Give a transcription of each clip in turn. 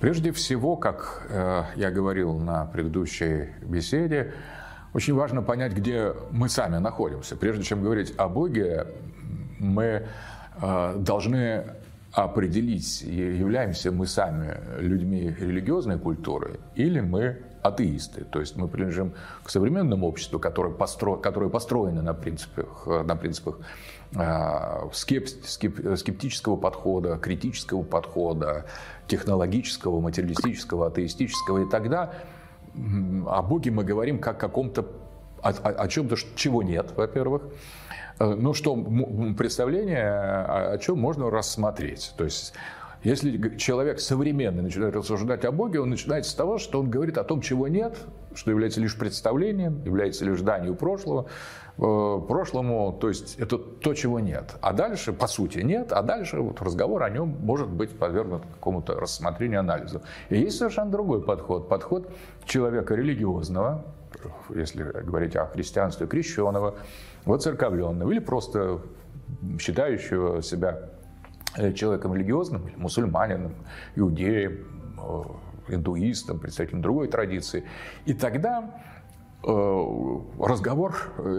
Прежде всего, как э, я говорил на предыдущей беседе, очень важно понять, где мы сами находимся. Прежде чем говорить о Боге, мы э, должны определить, являемся мы сами людьми религиозной культуры или мы атеисты. То есть мы принадлежим к современному обществу, которое, постро... которое построено на принципах, на принципах э, скеп... Скеп... скептического подхода, критического подхода, технологического, материалистического, атеистического. И тогда о Боге мы говорим как о каком-то о, о, о чем-то, чего нет, во-первых. Э, ну что, представление, о чем можно рассмотреть. То есть если человек современный начинает рассуждать о Боге, он начинает с того, что он говорит о том, чего нет, что является лишь представлением, является лишь данью прошлого, э, прошлому, то есть это то, чего нет. А дальше, по сути, нет, а дальше вот разговор о нем может быть подвергнут какому-то рассмотрению, анализу. И есть совершенно другой подход, подход человека религиозного, если говорить о христианстве, крещенного, воцерковленного или просто считающего себя человеком религиозным, мусульманином, иудеем, э, индуистом, представителем другой традиции. И тогда э, разговор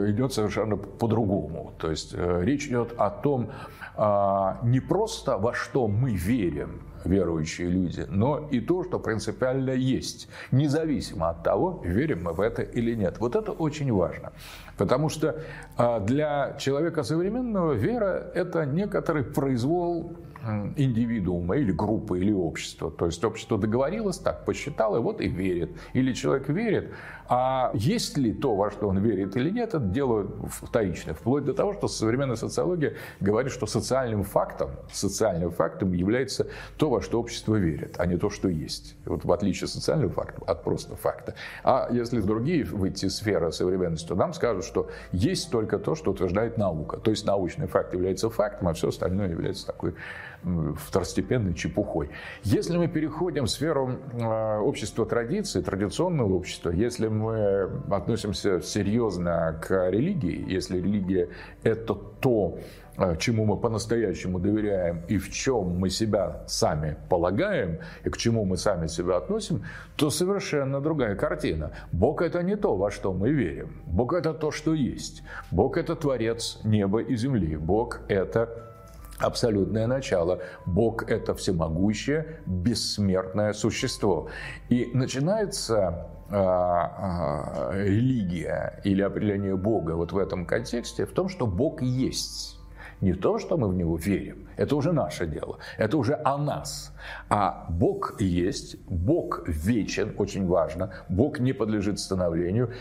идет совершенно по-другому. То есть речь идет о том, а, не просто во что мы верим, верующие люди, но и то, что принципиально есть, независимо от того, верим мы в это или нет. Вот это очень важно. Потому что а, для человека современного вера – это некоторый произвол индивидуума или группы, или общества. То есть общество договорилось так, посчитало, вот и верит. Или человек верит, а есть ли то, во что он верит или нет, это дело вторичное. Вплоть до того, что современная социология говорит, что социальным фактом, социальным фактом является то, во что общество верит, а не то, что есть. Вот в отличие от социального факта, от просто факта. А если в другие выйти сферы современности, то нам скажут, что есть только то, что утверждает наука. То есть научный факт является фактом, а все остальное является такой второстепенной чепухой. Если мы переходим в сферу а, общества традиции, традиционного общества, если мы относимся серьезно к религии, если религия – это то, а, чему мы по-настоящему доверяем и в чем мы себя сами полагаем, и к чему мы сами себя относим, то совершенно другая картина. Бог – это не то, во что мы верим. Бог – это то, что есть. Бог – это Творец неба и земли. Бог – это абсолютное начало. Бог – это всемогущее, бессмертное существо. И начинается а, а, религия или определение Бога вот в этом контексте в том, что Бог есть. Не то, что мы в Него верим, это уже наше дело, это уже о нас. А Бог есть, Бог вечен, очень важно, Бог не подлежит становлению,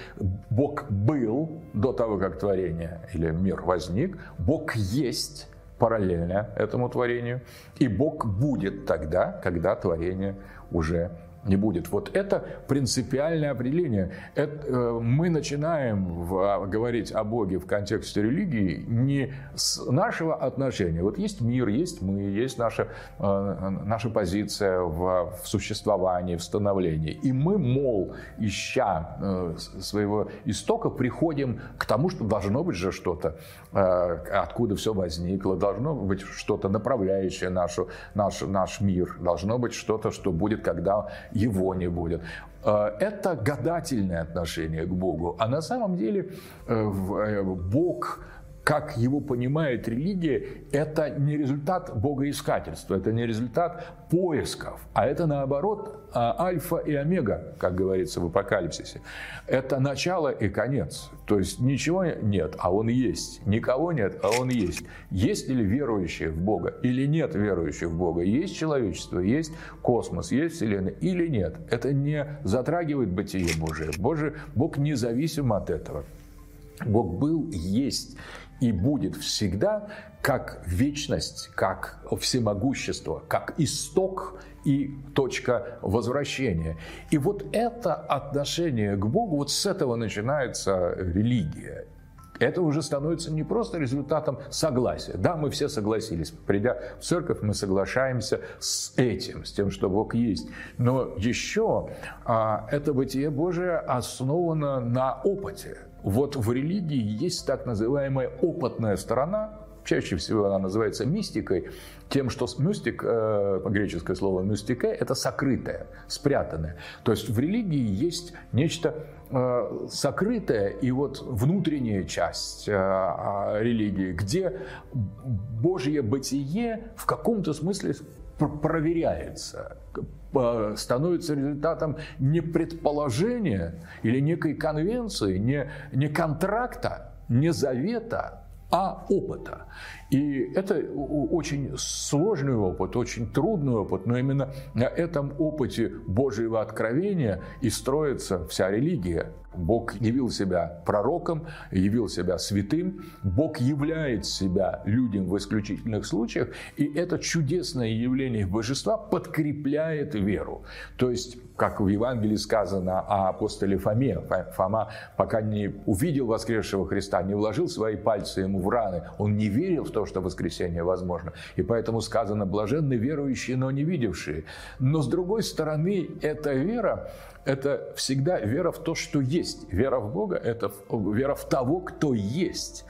Бог был до того, как творение или мир возник, Бог есть, параллельно этому творению, и Бог будет тогда, когда творение уже не будет. Вот это принципиальное определение. Это, э, мы начинаем в, а, говорить о Боге в контексте религии не с нашего отношения. Вот есть мир, есть мы, есть наша, э, наша позиция в, в существовании, в становлении. И мы, мол, ища э, своего истока, приходим к тому, что должно быть же что-то, откуда все возникло, должно быть что-то направляющее нашу, наш, наш мир, должно быть что-то, что будет, когда его не будет. Э, это гадательное отношение к Богу. А на самом деле э, э, Бог как его понимает религия, это не результат богоискательства, это не результат поисков, а это наоборот а, альфа и омега, как говорится в апокалипсисе. Это начало и конец. То есть ничего нет, а он есть. Никого нет, а он есть. Есть ли верующие в Бога или нет верующих в Бога? Есть человечество, есть космос, есть Вселенная или нет? Это не затрагивает бытие Божие. Божие Бог независим от этого. Бог был, есть и будет всегда как вечность, как всемогущество, как исток и точка возвращения. И вот это отношение к Богу, вот с этого начинается религия. Это уже становится не просто результатом согласия. Да, мы все согласились. Придя в церковь, мы соглашаемся с этим, с тем, что Бог есть. Но еще а, это бытие Божие основано на опыте. Вот в религии есть так называемая опытная сторона, чаще всего она называется мистикой, тем, что мистик, э, по-греческое слово мистика, это сокрытое, спрятанное. То есть в религии есть нечто э, сокрытое и вот внутренняя часть э, а, религии, где Божье бытие в каком-то смысле проверяется, становится результатом не предположения или некой конвенции, не, не контракта, не завета, а опыта. И это очень сложный опыт, очень трудный опыт, но именно на этом опыте Божьего откровения и строится вся религия. Бог явил себя пророком, явил себя святым. Бог являет себя людям в исключительных случаях, и это чудесное явление божества подкрепляет веру. То есть, как в Евангелии сказано о апостоле Фоме, Фома, пока не увидел воскресшего Христа, не вложил свои пальцы ему в раны, он не верил в то, что воскресение возможно. И поэтому сказано, блаженны верующие, но не видевшие. Но с другой стороны, эта вера, это всегда вера в то, что есть. Вера в Бога – это вера в того, кто есть.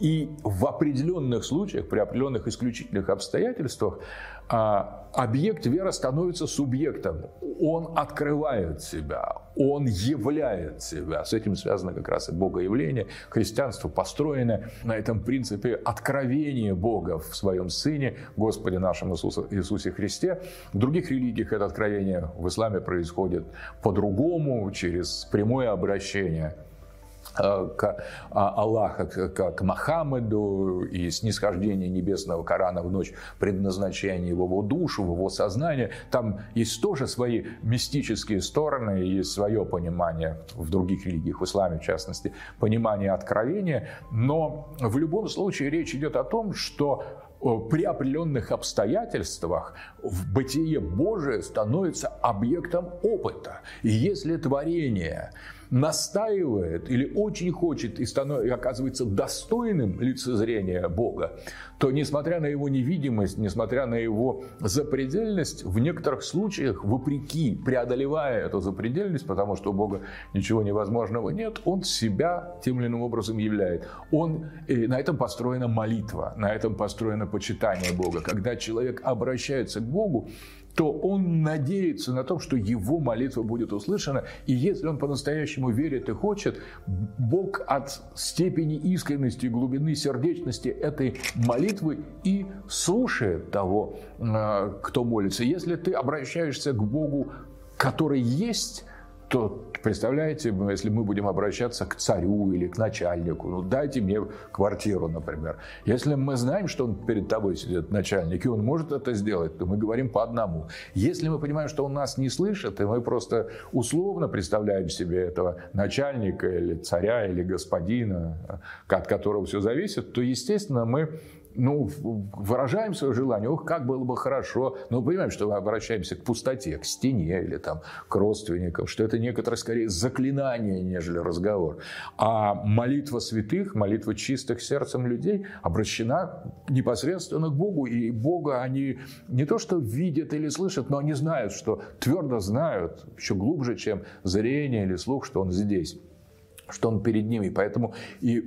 И в определенных случаях, при определенных исключительных обстоятельствах, объект веры становится субъектом. Он открывает себя, он являет себя. С этим связано как раз и богоявление. Христианство построено на этом принципе откровения Бога в своем Сыне, Господе нашем Иисусе, Иисусе Христе. В других религиях это откровение в исламе происходит по-другому, через прямое обращение к а, Аллаха, к, Мохаммеду и снисхождение небесного Корана в ночь предназначения в его душу, в его сознание. Там есть тоже свои мистические стороны, есть свое понимание в других религиях, в исламе в частности, понимание откровения. Но в любом случае речь идет о том, что э, при определенных обстоятельствах в бытие Божие становится объектом опыта. И если творение настаивает или очень хочет и, становится, и оказывается достойным лицезрения Бога, то несмотря на его невидимость, несмотря на его запредельность, в некоторых случаях, вопреки, преодолевая эту запредельность, потому что у Бога ничего невозможного нет, он себя тем или иным образом являет. Он, и на этом построена молитва, на этом построено почитание Бога. Когда человек обращается к Богу, то он надеется на то, что его молитва будет услышана. И если он по-настоящему верит и хочет, Бог от степени искренности глубины сердечности этой молитвы и слушает того, э, кто молится. Если ты обращаешься к Богу, который есть, то представляете, если мы будем обращаться к царю или к начальнику, ну дайте мне квартиру, например. Если мы знаем, что он перед тобой сидит, начальник, и он может это сделать, то мы говорим по одному. Если мы понимаем, что он нас не слышит, и мы просто условно представляем себе этого начальника или царя или господина, от которого все зависит, то, естественно, мы ну, выражаем свое желание, ох, как было бы хорошо, но понимаем, что мы обращаемся к пустоте, к стене или там, к родственникам, что это некоторое скорее заклинание, нежели разговор. А молитва святых, молитва чистых сердцем людей обращена непосредственно к Богу, и Бога они не то что видят или слышат, но они знают, что твердо знают, еще глубже, чем зрение или слух, что Он здесь что он перед ними. Поэтому и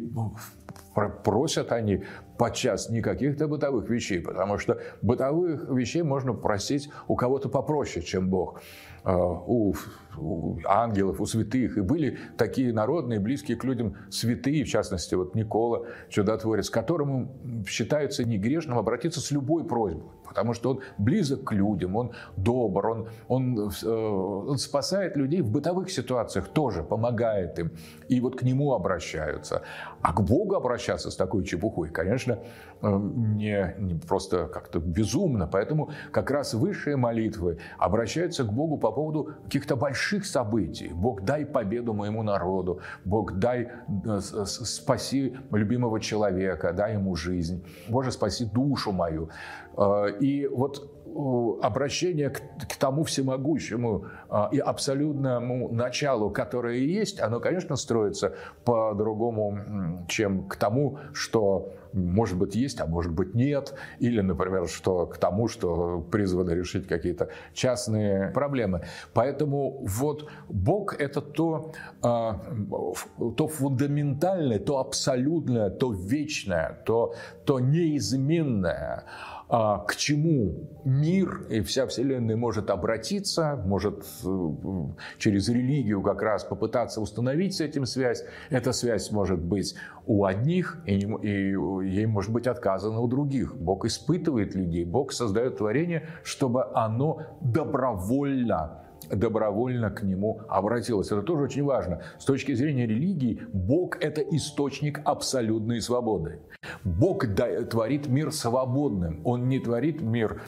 просят они подчас не каких-то бытовых вещей, потому что бытовых вещей можно просить у кого-то попроще, чем Бог. А, у, у ангелов, у святых. И были такие народные, близкие к людям святые, в частности, вот Никола, чудотворец, которому считается негрешным обратиться с любой просьбой, потому что он близок к людям, он добр, он, он, э, он спасает людей в бытовых ситуациях тоже, помогает им. И вот к нему обращаются. А к Богу обращаться с такой чепухой, конечно, э, не, не просто как-то безумно. Поэтому как раз высшие молитвы обращаются к Богу по поводу каких-то больших событий. Бог, дай победу моему народу. Бог, дай, э, спаси любимого человека, дай ему жизнь. Боже, спаси душу мою. Э, и вот обращение к, к тому всемогущему а, и абсолютному началу, которое есть, оно, конечно, строится по-другому, чем к тому, что может быть есть, а может быть нет, или, например, что к тому, что призвано решить какие-то частные проблемы. Поэтому вот Бог – это то, а, то фундаментальное, то абсолютное, то вечное, то, то неизменное, к чему мир и вся Вселенная может обратиться, может э, через религию как раз попытаться установить с этим связь. Эта связь может быть у одних, и ей может быть отказано у других. Бог испытывает людей, Бог создает творение, чтобы оно добровольно добровольно к нему обратилась. Это тоже очень важно. С точки зрения религии, Бог – это источник абсолютной свободы. Бог творит мир свободным. Он не творит мир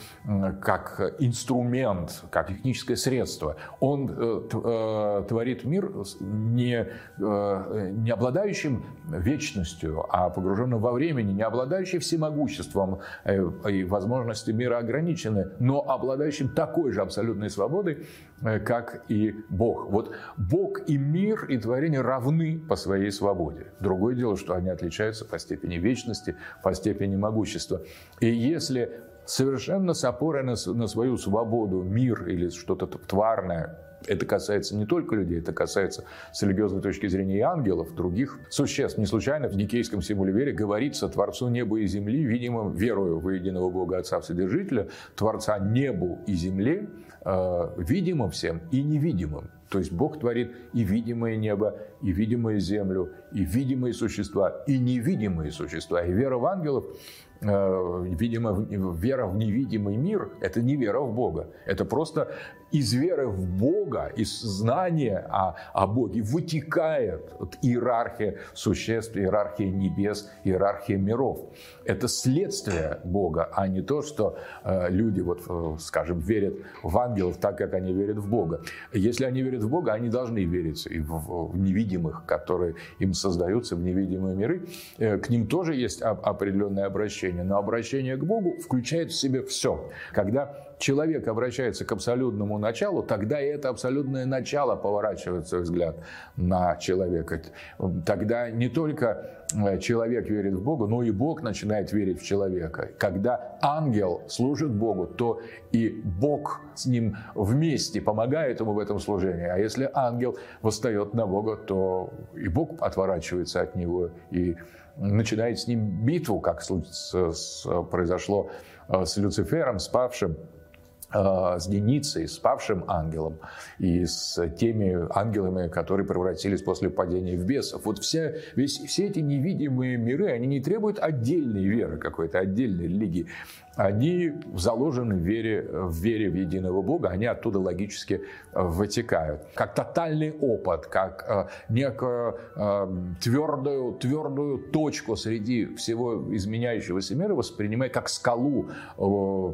как инструмент, как техническое средство. Он э, э, творит мир не, э, не обладающим вечностью, а погруженным во времени, не обладающим всемогуществом и возможности мира ограничены, но обладающим такой же абсолютной свободой, как и Бог. Вот Бог и мир, и творение равны по своей свободе. Другое дело, что они отличаются по степени вечности, по степени могущества. И если совершенно с опорой на, на свою свободу мир или что-то тварное это касается не только людей, это касается с религиозной точки зрения и ангелов, других существ. Не случайно в никейском символе веры говорится Творцу неба и земли, видимо, верую в единого Бога Отца Вседержителя, Творца небу и земле, э, видимым всем и невидимым. То есть Бог творит и видимое небо, и видимую землю, и видимые существа, и невидимые существа. И вера в ангелов Э, видимо, вера в невидимый мир – это не вера в Бога. Это просто из веры в Бога, из знания о, о Боге вытекает вот иерархия существ, иерархия небес, иерархия миров. Это следствие Бога, а не то, что э, люди, вот, э, скажем, верят в ангелов так, как они верят в Бога. Если они верят в Бога, они должны верить и в, в невидимых, которые им создаются, в невидимые миры. К ним тоже есть определенное обращение обращение, но обращение к Богу включает в себе все. Когда человек обращается к абсолютному началу, тогда и это абсолютное начало поворачивает свой взгляд на человека. Тогда не только э, человек верит в Бога, но и Бог начинает верить в человека. Когда ангел служит Богу, то и Бог с ним вместе помогает ему в этом служении. А если ангел восстает на Бога, то и Бог отворачивается от него и начинает с ним битву, как произошло э, с Люцифером, спавшим э, с Деницей, с павшим ангелом и с теми ангелами, которые превратились после падения в бесов. Вот вся, весь, все эти невидимые миры, они не требуют отдельной веры, какой-то отдельной религии они заложены в вере, в вере в единого Бога, они оттуда логически э, вытекают. Как тотальный опыт, как э, некую э, твердую, твердую точку среди всего изменяющегося мира воспринимая как скалу.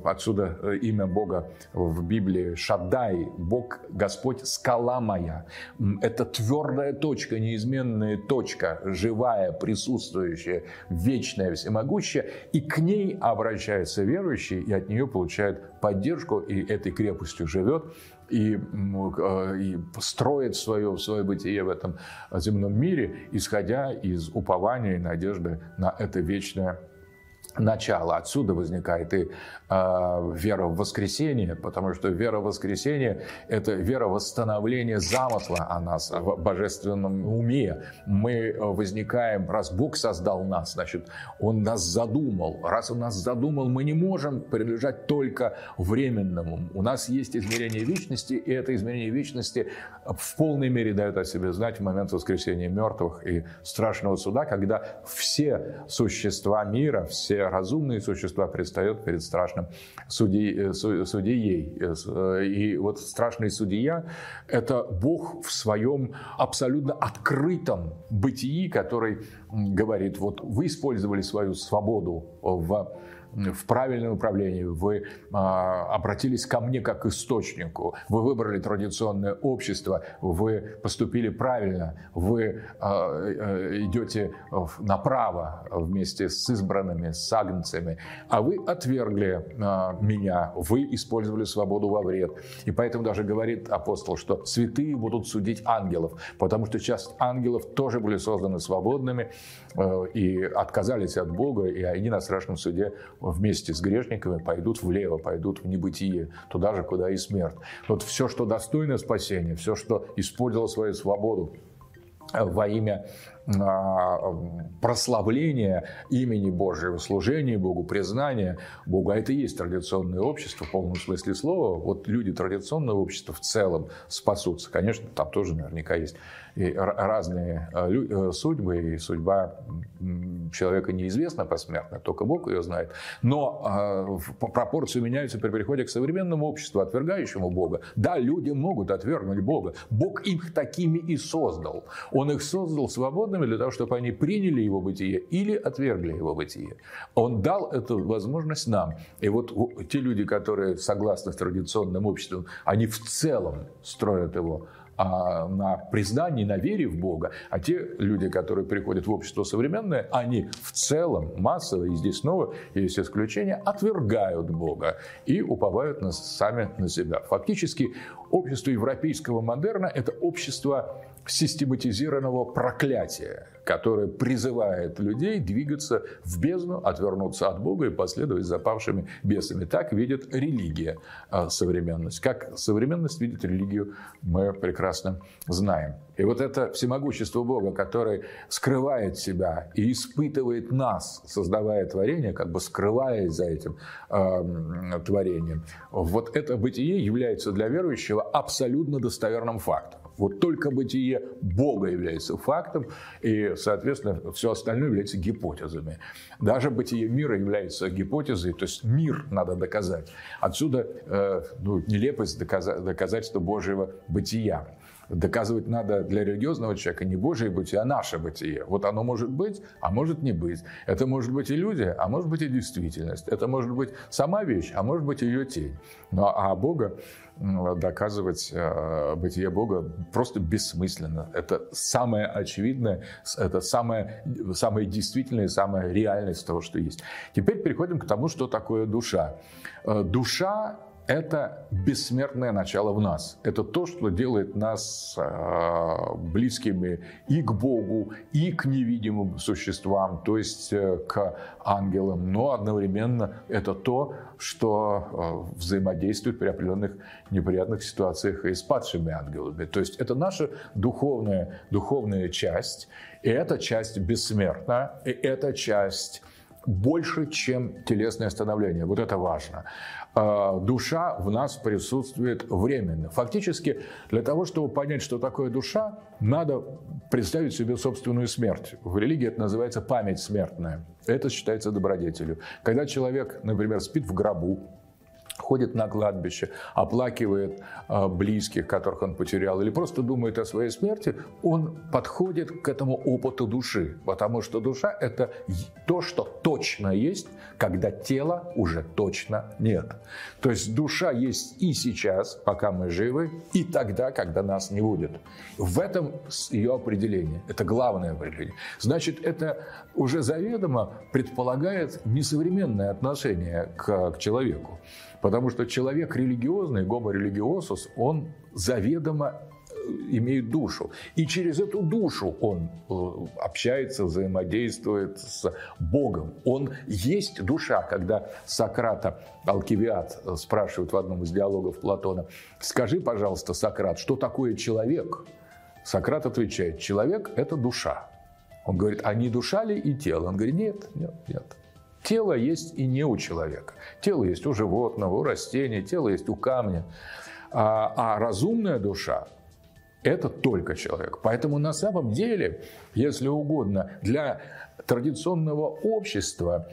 Отсюда имя Бога в Библии Шаддай, Бог, Господь, скала моя. Это твердая точка, неизменная точка, живая, присутствующая, вечная, всемогущая, и к ней обращается верующий и от нее получает поддержку, и этой крепостью живет, и, э, и строит свое, свое бытие в этом земном мире, исходя из упования и надежды на это вечное начало. Отсюда возникает и э, вера в воскресение, потому что вера в воскресение – это вера восстановления замысла о нас, в божественном уме. Мы возникаем, раз Бог создал нас, значит, Он нас задумал. Раз Он нас задумал, мы не можем принадлежать только временному. У нас есть измерение вечности, и это измерение вечности в полной мере дает о себе знать в момент воскресения мертвых и страшного суда, когда все существа мира, все разумные существа предстают перед страшным судьей. Э, судьей. Э, и вот страшный судья – это Бог в своем абсолютно открытом бытии, который говорит, вот вы использовали свою свободу в в правильном направлении, вы а, обратились ко мне как источнику, вы выбрали традиционное общество, вы поступили правильно, вы а, э, идете направо вместе с избранными, с агнцами, а вы отвергли а, меня, вы использовали свободу во вред. И поэтому даже говорит апостол, что святые будут судить ангелов, потому что часть ангелов тоже были созданы свободными э, и отказались от Бога, и они на страшном суде вместе с грешниками пойдут влево, пойдут в небытие, туда же, куда и смерть. Вот все, что достойно спасения, все, что использовало свою свободу э, во имя а, прославления имени Божьего, служения Богу, признания Богу. А это и есть традиционное общество в полном смысле слова. Вот люди традиционного общества в целом спасутся. Конечно, там тоже наверняка есть и разные а, э, судьбы, и судьба человека неизвестна посмертно, только Бог ее знает. Но а, пропорции меняются при переходе к современному обществу, отвергающему Бога. Да, люди могут отвергнуть Бога. Бог их такими и создал. Он их создал свободными для того, чтобы они приняли его бытие или отвергли его бытие. Он дал эту возможность нам. И вот те люди, которые согласны с традиционным обществом, они в целом строят его а, на признании, на вере в Бога. А те люди, которые приходят в общество современное, они в целом массово, и здесь снова есть исключения, отвергают Бога и уповают на, сами на себя. Фактически общество европейского модерна – это общество систематизированного проклятия, которое призывает людей двигаться в бездну, отвернуться от Бога и последовать за павшими бесами. Так видит религия а, современность. Как современность видит религию, мы прекрасно знаем. И вот это всемогущество Бога, который скрывает себя и испытывает нас, создавая творение, как бы скрываясь за этим э, творением, вот это бытие является для верующего абсолютно достоверным фактом. Вот только бытие Бога является фактом, и, соответственно, все остальное является гипотезами. Даже бытие мира является гипотезой, то есть мир надо доказать. Отсюда э, ну, нелепость доказательства Божьего бытия доказывать надо для религиозного человека не Божие бытие, а наше бытие. Вот оно может быть, а может не быть. Это может быть иллюзия, а может быть и действительность. Это может быть сама вещь, а может быть ее тень. Но, а Бога доказывать э, бытие Бога просто бессмысленно. Это самое очевидное, это самое, самое действительное, самая реальность того, что есть. Теперь переходим к тому, что такое душа. Э, душа это бессмертное начало в нас. Это то, что делает нас а, близкими и к Богу, и к невидимым существам, то есть э, к ангелам. Но одновременно это то, что а, взаимодействует при определенных неприятных ситуациях и с падшими ангелами. То есть это наша духовная, духовная часть, и эта часть бессмертна, и эта часть больше, чем телесное становление. Вот это важно. А, душа в нас присутствует временно. Фактически, для того, чтобы понять, что такое душа, надо представить себе собственную смерть. В религии это называется память смертная. Это считается добродетелью. Когда человек, например, спит в гробу, ходит на кладбище, оплакивает а, близких, которых он потерял, или просто думает о своей смерти, он подходит к этому опыту души, потому что душа – это то, что точно есть, когда тела уже точно нет. То есть душа есть и сейчас, пока мы живы, и тогда, когда нас не будет. В этом ее определение. Это главное определение. Значит, это уже заведомо предполагает несовременное отношение к, к человеку. Потому что человек религиозный, гомо религиосус, он заведомо э, имеет душу. И через эту душу он э, общается, взаимодействует с Богом. Он есть душа. Когда Сократа Алкивиад э, спрашивает в одном из диалогов Платона, скажи, пожалуйста, Сократ, что такое человек? Сократ отвечает, человек – это душа. Он говорит, а не душа ли и тело? Он говорит, нет, нет, нет. Тело есть и не у человека. Тело есть у животного, у растения, тело есть у камня. А, а разумная душа – это только человек. Поэтому на самом деле, если угодно, для традиционного общества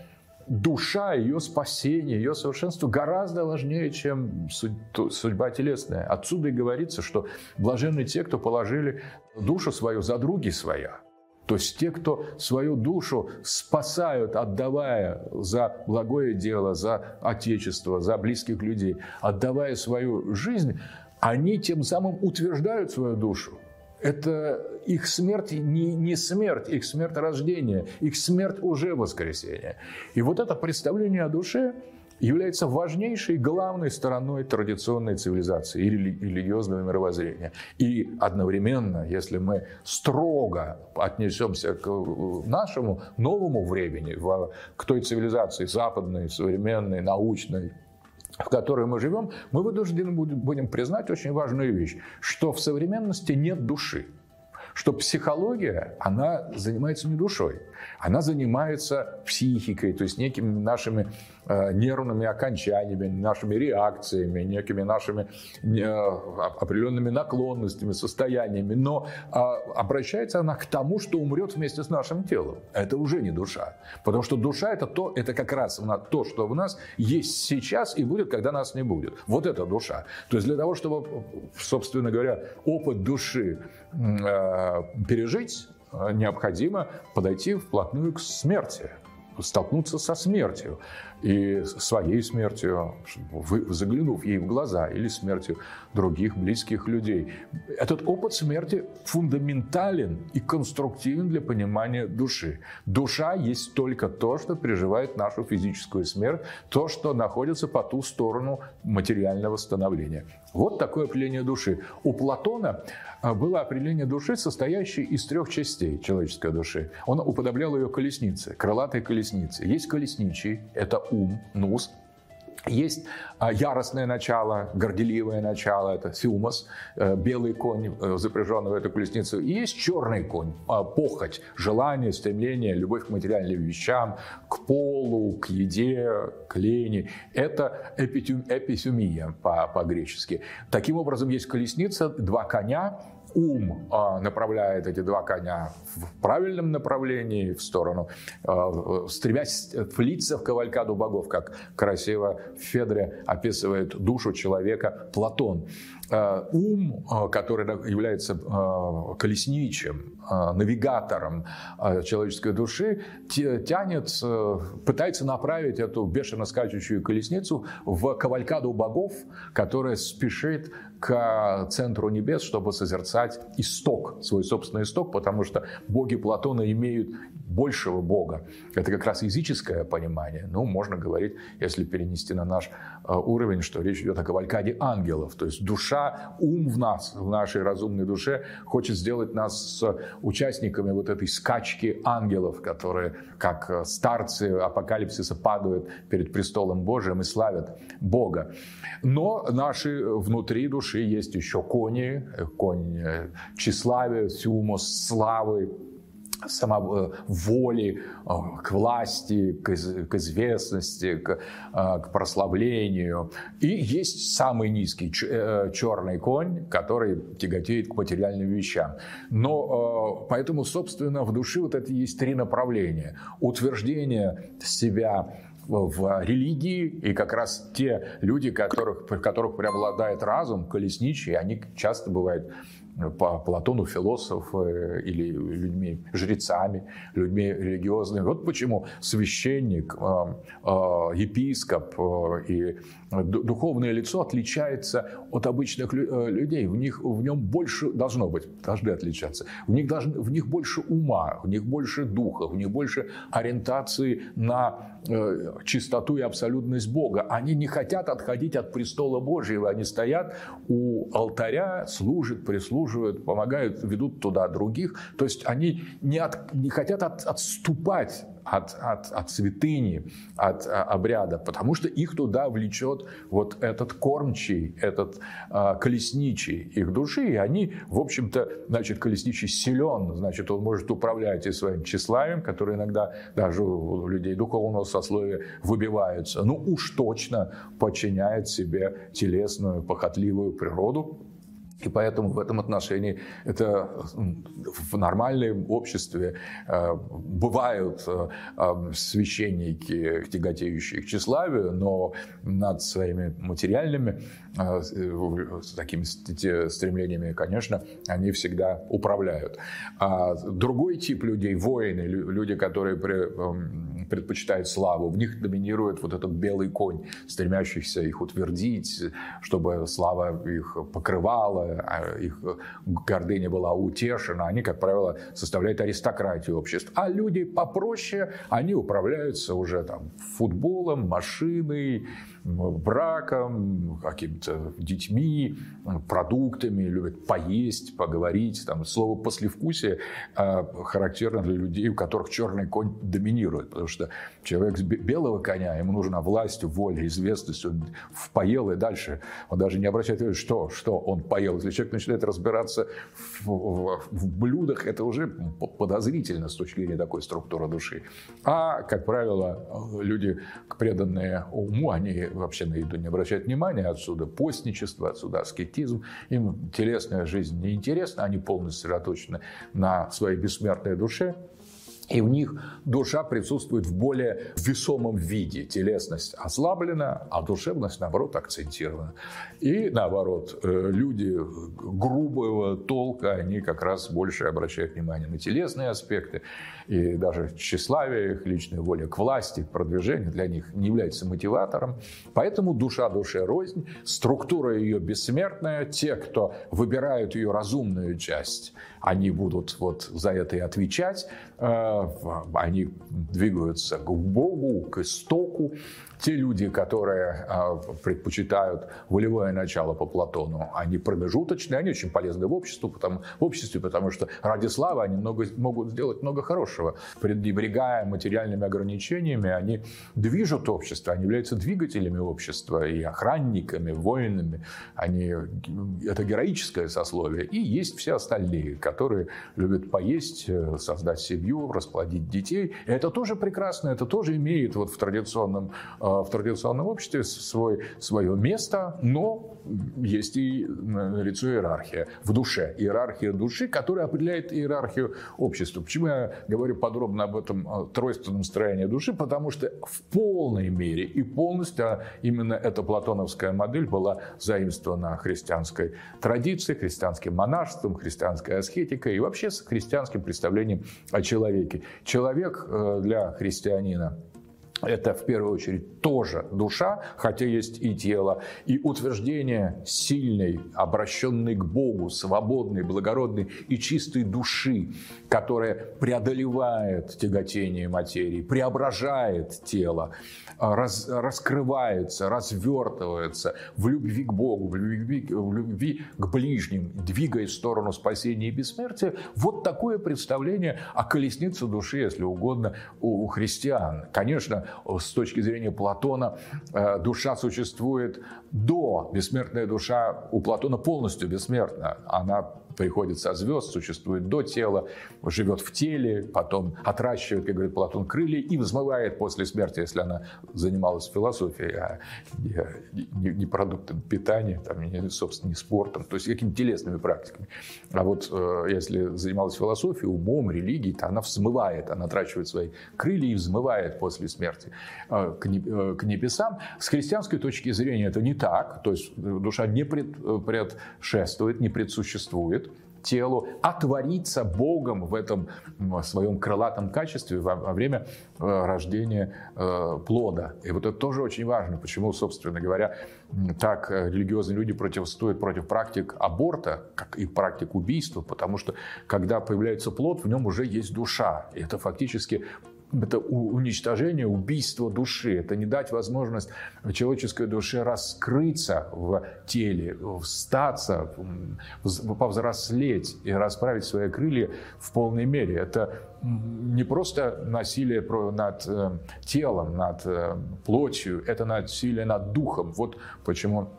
душа, ее спасение, ее совершенство гораздо важнее, чем судьба телесная. Отсюда и говорится, что блаженны те, кто положили душу свою за други своя. То есть те, кто свою душу спасают, отдавая за благое дело, за отечество, за близких людей, отдавая свою жизнь, они тем самым утверждают свою душу. Это их смерть не, не смерть, их смерть рождения, их смерть уже воскресение. И вот это представление о душе является важнейшей, главной стороной традиционной цивилизации и религиозного мировоззрения. И одновременно, если мы строго отнесемся к нашему новому времени, к той цивилизации западной, современной, научной, в которой мы живем, мы вынуждены будем признать очень важную вещь, что в современности нет души что психология, она занимается не душой, она занимается психикой, то есть некими нашими э, нервными окончаниями, нашими реакциями, некими нашими э, определенными наклонностями, состояниями. Но э, обращается она к тому, что умрет вместе с нашим телом. Это уже не душа. Потому что душа это то, это как раз то, что в нас есть сейчас и будет, когда нас не будет. Вот это душа. То есть для того, чтобы, собственно говоря, опыт души пережить, необходимо подойти вплотную к смерти, столкнуться со смертью и своей смертью, заглянув ей в глаза, или смертью других близких людей. Этот опыт смерти фундаментален и конструктивен для понимания души. Душа есть только то, что переживает нашу физическую смерть, то, что находится по ту сторону материального становления. Вот такое определение души. У Платона а, было определение души, состоящей из трех частей человеческой души. Он уподоблял ее колеснице, крылатой колеснице. Есть колесничий, это ум, нус, есть а, яростное начало, горделивое начало, это фюмос, э, белый конь, э, запряженный в эту колесницу. И есть черный конь, а, похоть, желание, стремление, любовь к материальным вещам, к полу, к еде, к лени. Это эписюмия по-гречески. Таким образом, есть колесница, два коня, ум а, направляет эти два коня в правильном направлении, в сторону, а, стремясь влиться в кавалькаду богов, как красиво в Федре описывает душу человека Платон. А, ум, который является колесничим, навигатором человеческой души, тянет, пытается направить эту бешено скачущую колесницу в кавалькаду богов, которая спешит к центру небес, чтобы созерцать исток, свой собственный исток, потому что боги Платона имеют большего бога. Это как раз языческое понимание. Ну, можно говорить, если перенести на наш э, уровень, что речь идет о кавалькаде ангелов. То есть душа, ум в нас, в нашей разумной душе хочет сделать нас с участниками вот этой скачки ангелов, которые, как старцы апокалипсиса, падают перед престолом Божиим и славят Бога. Но наши внутри души есть еще кони, конь э, тщеславия, сюмос, славы, самоволи э, к власти, к, известности, э, к прославлению. И есть самый низкий черный конь, который тяготеет к материальным вещам. Но поэтому, собственно, в душе вот это есть три направления. Утверждение себя в религии, и как раз те люди, которых, которых преобладает разум, колесничие, они часто бывают по Платону философ или людьми, жрецами, людьми религиозными. Вот почему священник, а, а, епископ и духовное лицо отличается от обычных э, людей. В, них, в нем больше должно быть, должны отличаться. В них, должны, в них больше ума, в них больше духа, в них больше ориентации на э, чистоту и абсолютность Бога. Они не хотят отходить от престола Божьего. Они стоят у алтаря, служат, прислуживают, помогают, ведут туда других. То есть они не, от, не хотят от, отступать от, от, от святыни, от а, обряда, потому что их туда влечет вот этот кормчий, этот а, колесничий их души, и они, в общем-то, значит, колесничий силен, значит, он может управлять и своим тщеславием, которое иногда даже у людей духовного сословия выбиваются, ну уж точно подчиняет себе телесную, похотливую природу, И поэтому в этом отношении это в нормальном обществе э, бывают э, священники, тяготеющие к тщеславию, но над своими материальными такими стремлениями, конечно, они всегда управляют. А другой тип людей, воины, люди, которые предпочитают славу, в них доминирует вот этот белый конь, стремящийся их утвердить, чтобы слава их покрывала, а их гордыня была утешена, они, как правило, составляют аристократию обществ. А люди попроще, они управляются уже там футболом, машиной, браком, какими-то детьми, продуктами, любят поесть, поговорить. Там, слово «послевкусие» а, характерно для людей, у которых черный конь доминирует, потому что человек с белого коня, ему нужна власть, воля, известность, он поел и дальше. Он даже не обращает внимания, что, что он поел. Если человек начинает разбираться в, в, в блюдах, это уже подозрительно с точки зрения такой структуры души. А, как правило, люди, преданные уму, они вообще на еду не обращают внимания, отсюда постничество, отсюда аскетизм, им телесная жизнь не интересна, они полностью сосредоточены на своей бессмертной душе, и в них душа присутствует в более весомом виде. Телесность ослаблена, а душевность, наоборот, акцентирована. И, наоборот, э, люди грубого толка, они как раз больше обращают внимание на телесные аспекты. И даже тщеславие, их личная воля к власти, к продвижению для них не является мотиватором. Поэтому душа душе рознь, структура ее бессмертная. Те, кто выбирают ее разумную часть, они будут вот за это и отвечать. Они двигаются к Богу, к истоку. Те люди, которые э, предпочитают волевое начало по Платону, они промежуточные, они очень полезны в обществе, потому, в обществе, потому что ради славы они много, могут сделать много хорошего. Пренебрегая материальными ограничениями, они движут общество, они являются двигателями общества и охранниками, воинами. Они, это героическое сословие. И есть все остальные, которые любят поесть, э, создать семью, расплодить детей. И это тоже прекрасно, это тоже имеет вот в традиционном, э, в традиционном обществе свой, свое место, но есть и лицо иерархия в душе. Иерархия души, которая определяет иерархию общества. Почему я говорю подробно об этом тройственном строении души? Потому что в полной мере и полностью а именно эта платоновская модель была заимствована христианской традицией, христианским монашеством, христианской аскетикой этикой и вообще с христианским представлением о человеке. Человек э, для христианина это в первую очередь тоже душа, хотя есть и тело. И утверждение сильной, обращенной к Богу, свободной, благородной и чистой души, которая преодолевает тяготение материи, преображает тело, раз, раскрывается, развертывается в любви к Богу, в любви, в любви к ближним, двигаясь в сторону спасения и бессмертия. Вот такое представление о колеснице души, если угодно, у христиан. Конечно, с точки зрения Платона э, душа существует до, бессмертная душа у Платона полностью бессмертна. Она приходит со звезд, существует до тела, живет в теле, потом отращивает, как говорит Платон, крылья и взмывает после смерти, если она занималась философией, а не, не продуктом питания, там, не, собственно, не спортом, то есть какими-то телесными практиками. А вот э, если занималась философией, умом, религией, то она взмывает, она отращивает свои крылья и взмывает после смерти э, э, к небесам. С христианской точки зрения это не так, то есть душа не пред, предшествует, не предсуществует, телу, отвориться Богом в этом своем крылатом качестве во, время э, рождения э, плода. И вот это тоже очень важно, почему, собственно говоря, так э, религиозные люди противостоят против практик аборта, как и практик убийства, потому что когда появляется плод, в нем уже есть душа. И это фактически это уничтожение, убийство души. Это не дать возможность человеческой душе раскрыться в теле, встаться, повзрослеть и расправить свои крылья в полной мере. Это не просто насилие над э, телом, над э, плотью, это насилие над духом. Вот почему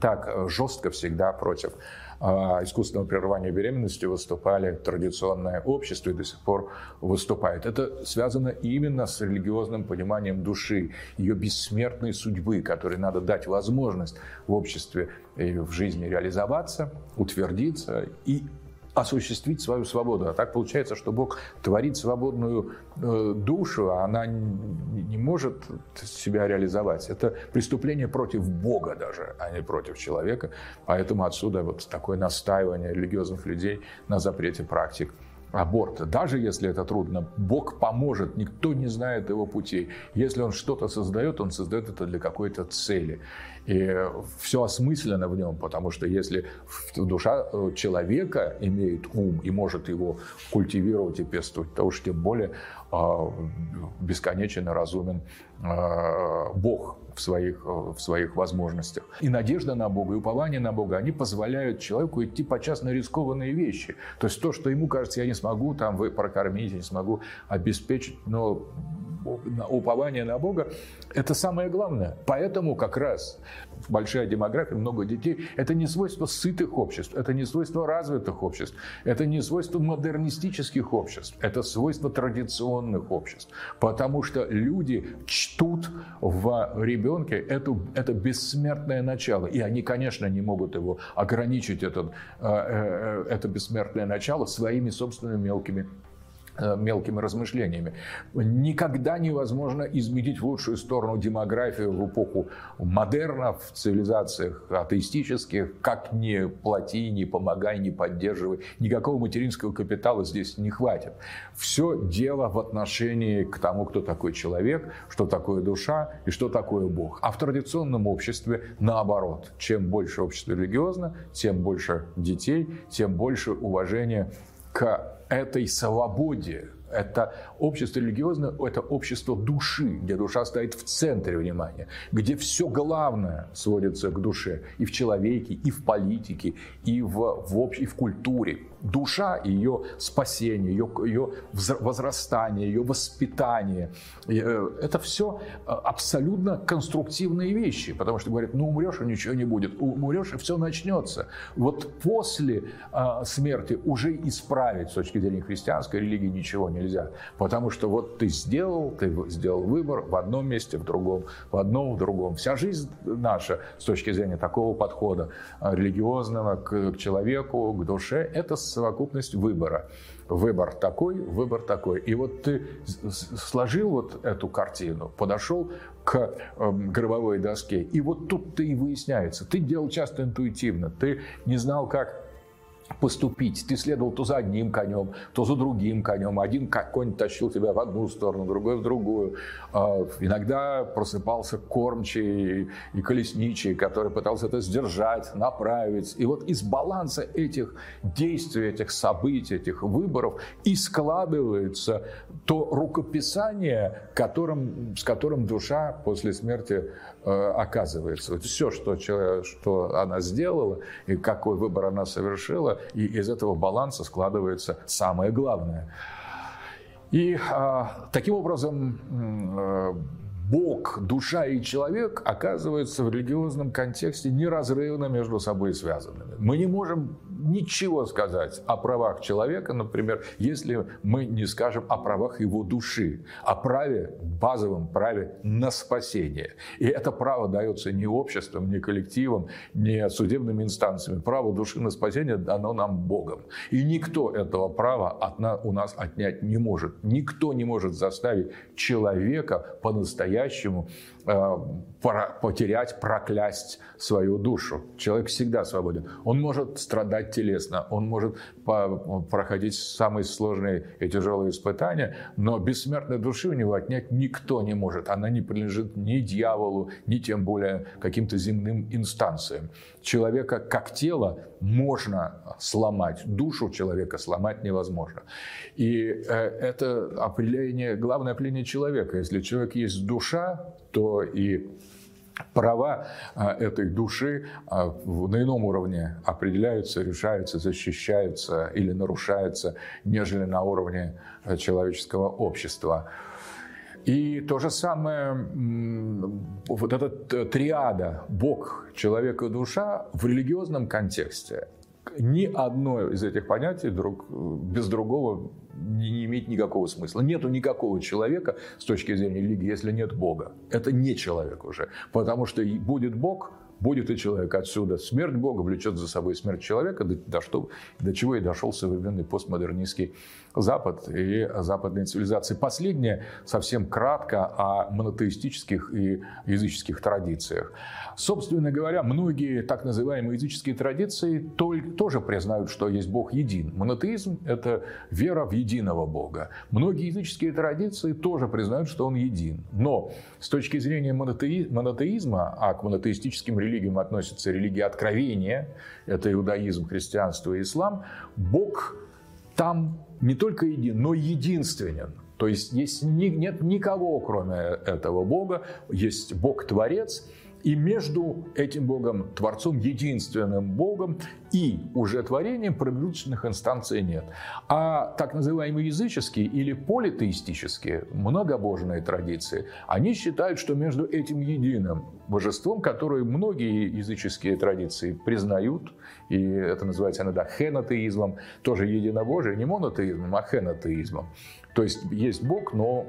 так жестко всегда против искусственного прерывания беременности выступали традиционное общество и до сих пор выступают. Это связано именно с религиозным пониманием души, ее бессмертной судьбы, которой надо дать возможность в обществе и в жизни реализоваться, утвердиться и осуществить свою свободу. А так получается, что Бог творит свободную э, душу, а она не может себя реализовать. Это преступление против Бога даже, а не против человека. Поэтому отсюда вот такое настаивание религиозных людей на запрете практик аборта. Даже если это трудно, Бог поможет, никто не знает его путей. Если он что-то создает, он создает это для какой-то цели. И все осмысленно в нем, потому что если душа э, человека имеет ум и может его культивировать и пестовать, то уж тем более а, бесконечен и разумен а, Бог в своих, в своих возможностях. И надежда на Бога, и упование на Бога, они позволяют человеку идти по частно рискованные вещи. То есть то, что ему кажется, я не смогу там вы прокормить, я не смогу обеспечить, но упование на Бога – это самое главное. Поэтому как раз большая демография, много детей – это не свойство сытых обществ, это не свойство развитых обществ, это не свойство модернистических обществ, это свойство традиционных обществ. Потому что люди чтут в ребенке это, это бессмертное начало. И они, конечно, не могут его ограничить, этот, э, э, это бессмертное начало, своими собственными мелкими Э, мелкими размышлениями. Никогда невозможно изменить в лучшую сторону демографию в эпоху модерна, в цивилизациях атеистических. Как ни плати, ни помогай, ни поддерживай. Никакого материнского капитала здесь не хватит. Все дело в отношении к тому, кто такой человек, что такое душа и что такое Бог. А в традиционном обществе наоборот. Чем больше общество религиозно, тем больше детей, тем больше уважения к этой свободе. Это общество религиозное, это общество души, где душа стоит в центре внимания, где все главное сводится к душе и в человеке, и в политике, и в, в, общ, и в культуре душа, ее спасение, ее, ее возрастание, ее воспитание. Э, это все э, абсолютно конструктивные вещи, потому что говорят, ну умрешь, и ничего не будет, умрешь, и все начнется. Вот после э, смерти уже исправить с точки зрения христианской религии ничего нельзя, потому что вот ты сделал, ты сделал выбор в одном месте, в другом, в одном, в другом. Вся жизнь наша с точки зрения такого подхода религиозного к, к человеку, к душе, это совокупность выбора. Выбор такой, выбор такой. И вот ты сложил вот эту картину, подошел к эм, гробовой доске, и вот тут-то и выясняется. Ты делал часто интуитивно, ты не знал, как поступить. Ты следовал то за одним конем, то за другим конем. Один конь тащил тебя в одну сторону, другой в другую. А, иногда просыпался кормчий и колесничий, который пытался это сдержать, направить. И вот из баланса этих действий, этих событий, этих выборов и складывается то рукописание, которым, с которым душа после смерти Э, оказывается. Вот все, что, что она сделала и какой выбор она совершила, и из этого баланса складывается самое главное. И а, таким образом э, Бог, душа и человек оказываются в религиозном контексте неразрывно между собой связанными. Мы не можем ничего сказать о правах человека, например, если мы не скажем о правах его души, о праве, базовом праве на спасение. И это право дается не обществом, не коллективом, не судебными инстанциями. Право души на спасение дано нам Богом. И никто этого права от нас, у нас отнять не может. Никто не может заставить человека по-настоящему Э, потерять, проклясть свою душу. Человек всегда свободен. Он может страдать телесно, он может проходить самые сложные и тяжелые испытания, но бессмертной души у него отнять никто не может. Она не принадлежит ни дьяволу, ни тем более каким-то земным инстанциям. Человека как тело можно сломать, душу человека сломать невозможно. И э, это определение, главное определение человека. Если человек есть душа, то и права а, этой души а, на ином уровне определяются, решаются, защищаются или нарушаются, нежели на уровне э, человеческого общества. И то же самое, вот эта триада Бог, человек и душа в религиозном контексте ни одно из этих понятий друг, без другого не, имеет никакого смысла. Нету никакого человека с точки зрения религии, если нет Бога. Это не человек уже. Потому что будет Бог, будет и человек. Отсюда смерть Бога влечет за собой смерть человека, до, до, что, до чего и дошел современный постмодернистский Запад и западные цивилизации. Последнее совсем кратко о монотеистических и языческих традициях. Собственно говоря, многие так называемые языческие традиции тоже признают, что есть Бог един. Монотеизм – это вера в единого Бога. Многие языческие традиции тоже признают, что Он един. Но с точки зрения монотеизма, а к монотеистическим религиям относятся религии откровения, это иудаизм, христианство и ислам, Бог там не только един, но единственен. То есть, есть нет никого, кроме этого Бога, есть Бог-творец – и между этим Богом, Творцом, единственным Богом и уже творением промежуточных инстанций нет. А так называемые языческие или политеистические, многобожные традиции, они считают, что между этим единым божеством, которое многие языческие традиции признают, и это называется иногда хенотеизмом, тоже единобожие, не монотеизмом, а хенотеизмом. То есть есть Бог, но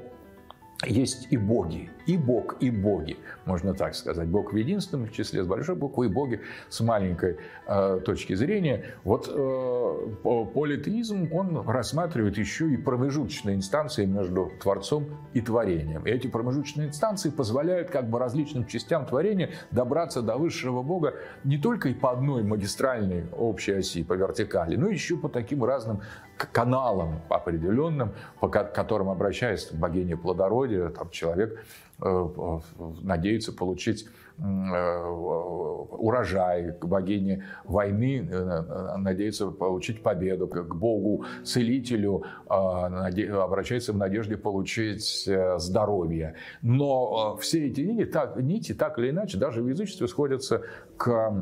есть и боги, и Бог, и боги, можно так сказать. Бог в единственном числе, с большой буквы, и боги с маленькой э, точки зрения. Вот э, политеизм, он рассматривает еще и промежуточные инстанции между Творцом и творением. И эти промежуточные инстанции позволяют как бы различным частям творения добраться до высшего Бога не только и по одной магистральной общей оси, по вертикали, но еще по таким разным каналам определенным, по которым обращается богиня плодородия, там человек Э, надеются получить э, урожай, к богине войны э, надеются получить победу, к богу целителю обращаются в надежде получить здоровье. Но все эти нити так, нити, так или иначе, даже в язычестве сходятся к,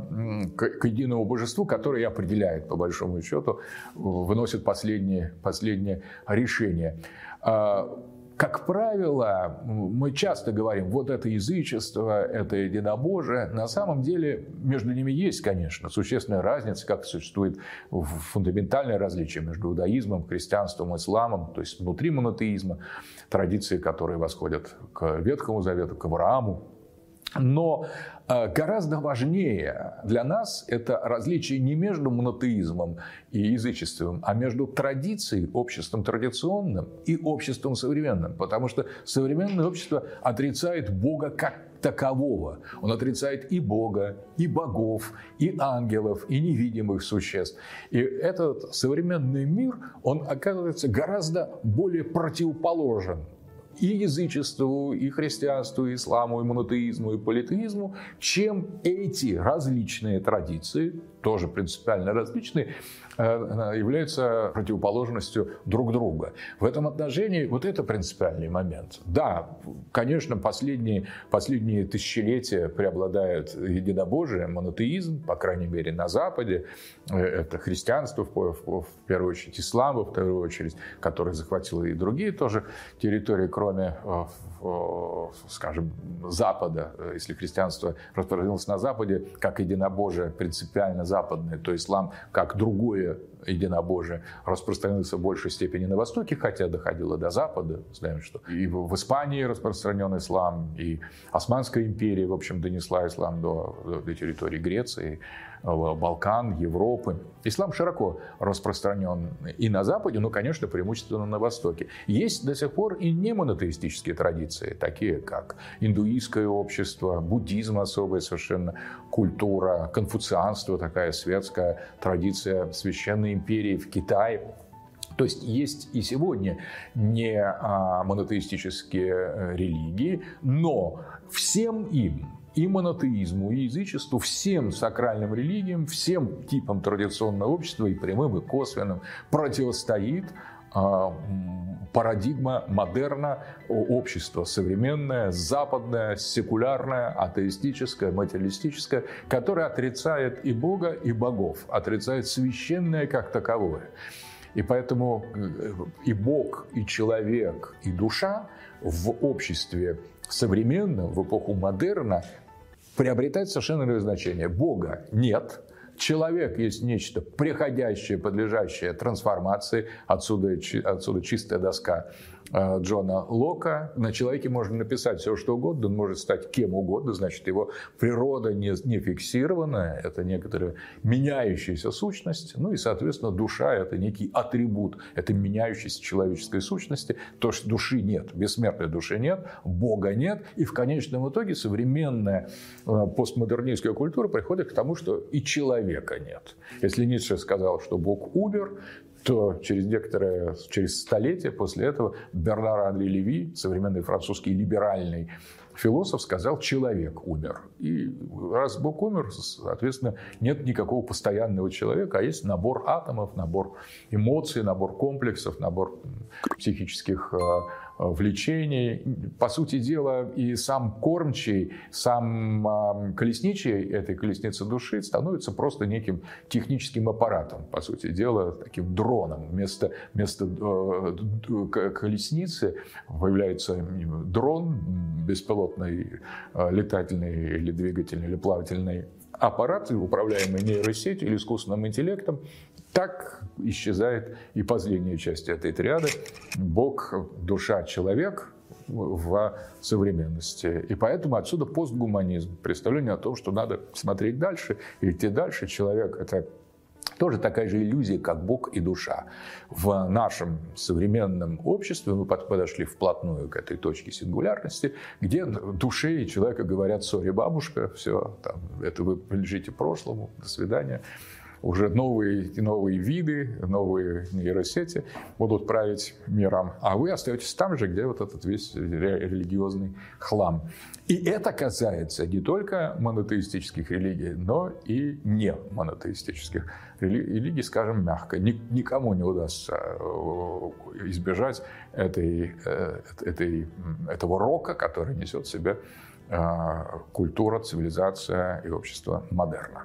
к, к единому божеству, которое определяет, по большому счету, выносит последнее, последнее решение. Как правило, мы часто говорим, вот это язычество, это единобожие. На самом деле между ними есть, конечно, существенная разница, как существует фундаментальное различие между иудаизмом, христианством, исламом, то есть внутри монотеизма, традиции, которые восходят к Ветхому Завету, к Аврааму, но гораздо важнее для нас это различие не между монотеизмом и язычеством, а между традицией, обществом традиционным и обществом современным. Потому что современное общество отрицает Бога как такового. Он отрицает и Бога, и богов, и ангелов, и невидимых существ. И этот современный мир, он оказывается гораздо более противоположен и язычеству, и христианству, и исламу, и монотеизму, и политеизму, чем эти различные традиции, тоже принципиально различные, Э, являются противоположностью друг друга. В этом отношении вот это принципиальный момент. Да, конечно, последние, последние тысячелетия преобладает единобожие, монотеизм, по крайней мере, на Западе. Э, это христианство, в, первую очередь, ислам, во вторую очередь, который захватил и другие тоже территории, кроме, э, скажем, Запада. Если христианство распространилось на Западе, как единобожие принципиально западное, то ислам как другое единобожие распространился в большей степени на Востоке, хотя доходило до Запада. Знаем, что и в Испании распространен ислам, и Османская империя, в общем, донесла ислам до, до территории Греции. Балкан, Европы. Ислам широко распространен и на Западе, но, конечно, преимущественно на Востоке. Есть до сих пор и не монотеистические традиции, такие как индуистское общество, буддизм особая совершенно культура, конфуцианство, такая светская традиция священной империи в Китае. То есть есть и сегодня не а, монотеистические э, религии, но всем им и монотеизму, и язычеству, всем сакральным религиям, всем типам традиционного общества, и прямым, и косвенным, противостоит а, парадигма модерна общества, современное, западное, секулярное, атеистическое, материалистическое, которое отрицает и Бога, и богов, отрицает священное как таковое. И поэтому э, и Бог, и человек, и душа в обществе современном, в эпоху модерна, приобретает совершенно иное значение. Бога нет, Человек есть нечто приходящее, подлежащее трансформации. Отсюда, отсюда чистая доска Джона Лока. На человеке можно написать все, что угодно, он может стать кем угодно, значит, его природа не, не фиксированная, это некоторая меняющаяся сущность, ну и, соответственно, душа – это некий атрибут это меняющейся человеческой сущности, то, что души нет, бессмертной души нет, Бога нет, и в конечном итоге современная э, постмодернистская культура приходит к тому, что и человека нет. Если Ницше сказал, что Бог умер, то через некоторое, через столетие после этого Бернар Анри Леви, современный французский либеральный философ, сказал, человек умер. И раз Бог умер, соответственно, нет никакого постоянного человека, а есть набор атомов, набор эмоций, набор комплексов, набор психических э, влечений. По сути дела, и сам кормчий, сам колесничий этой колесницы души становится просто неким техническим аппаратом, по сути дела, таким дроном. Вместо, вместо э, колесницы появляется дрон, беспилотный э, летательный или двигательный или плавательный аппарат, управляемый нейросетью или искусственным интеллектом, так исчезает и последняя часть этой триады – Бог, душа, человек в современности. И поэтому отсюда постгуманизм, представление о том, что надо смотреть дальше, идти дальше. Человек – это тоже такая же иллюзия, как Бог и душа. В нашем современном обществе мы подошли вплотную к этой точке сингулярности, где душе и человека говорят «сори, бабушка, все, там, это вы лежите прошлому, до свидания» уже новые, новые виды, новые нейросети будут править миром, а вы остаетесь там же, где вот этот весь религиозный хлам. И это касается не только монотеистических религий, но и не монотеистических религий, скажем мягко. Никому не удастся э, избежать этой, э, этой, этого рока, который несет в себе э, культура, цивилизация и общество модерна.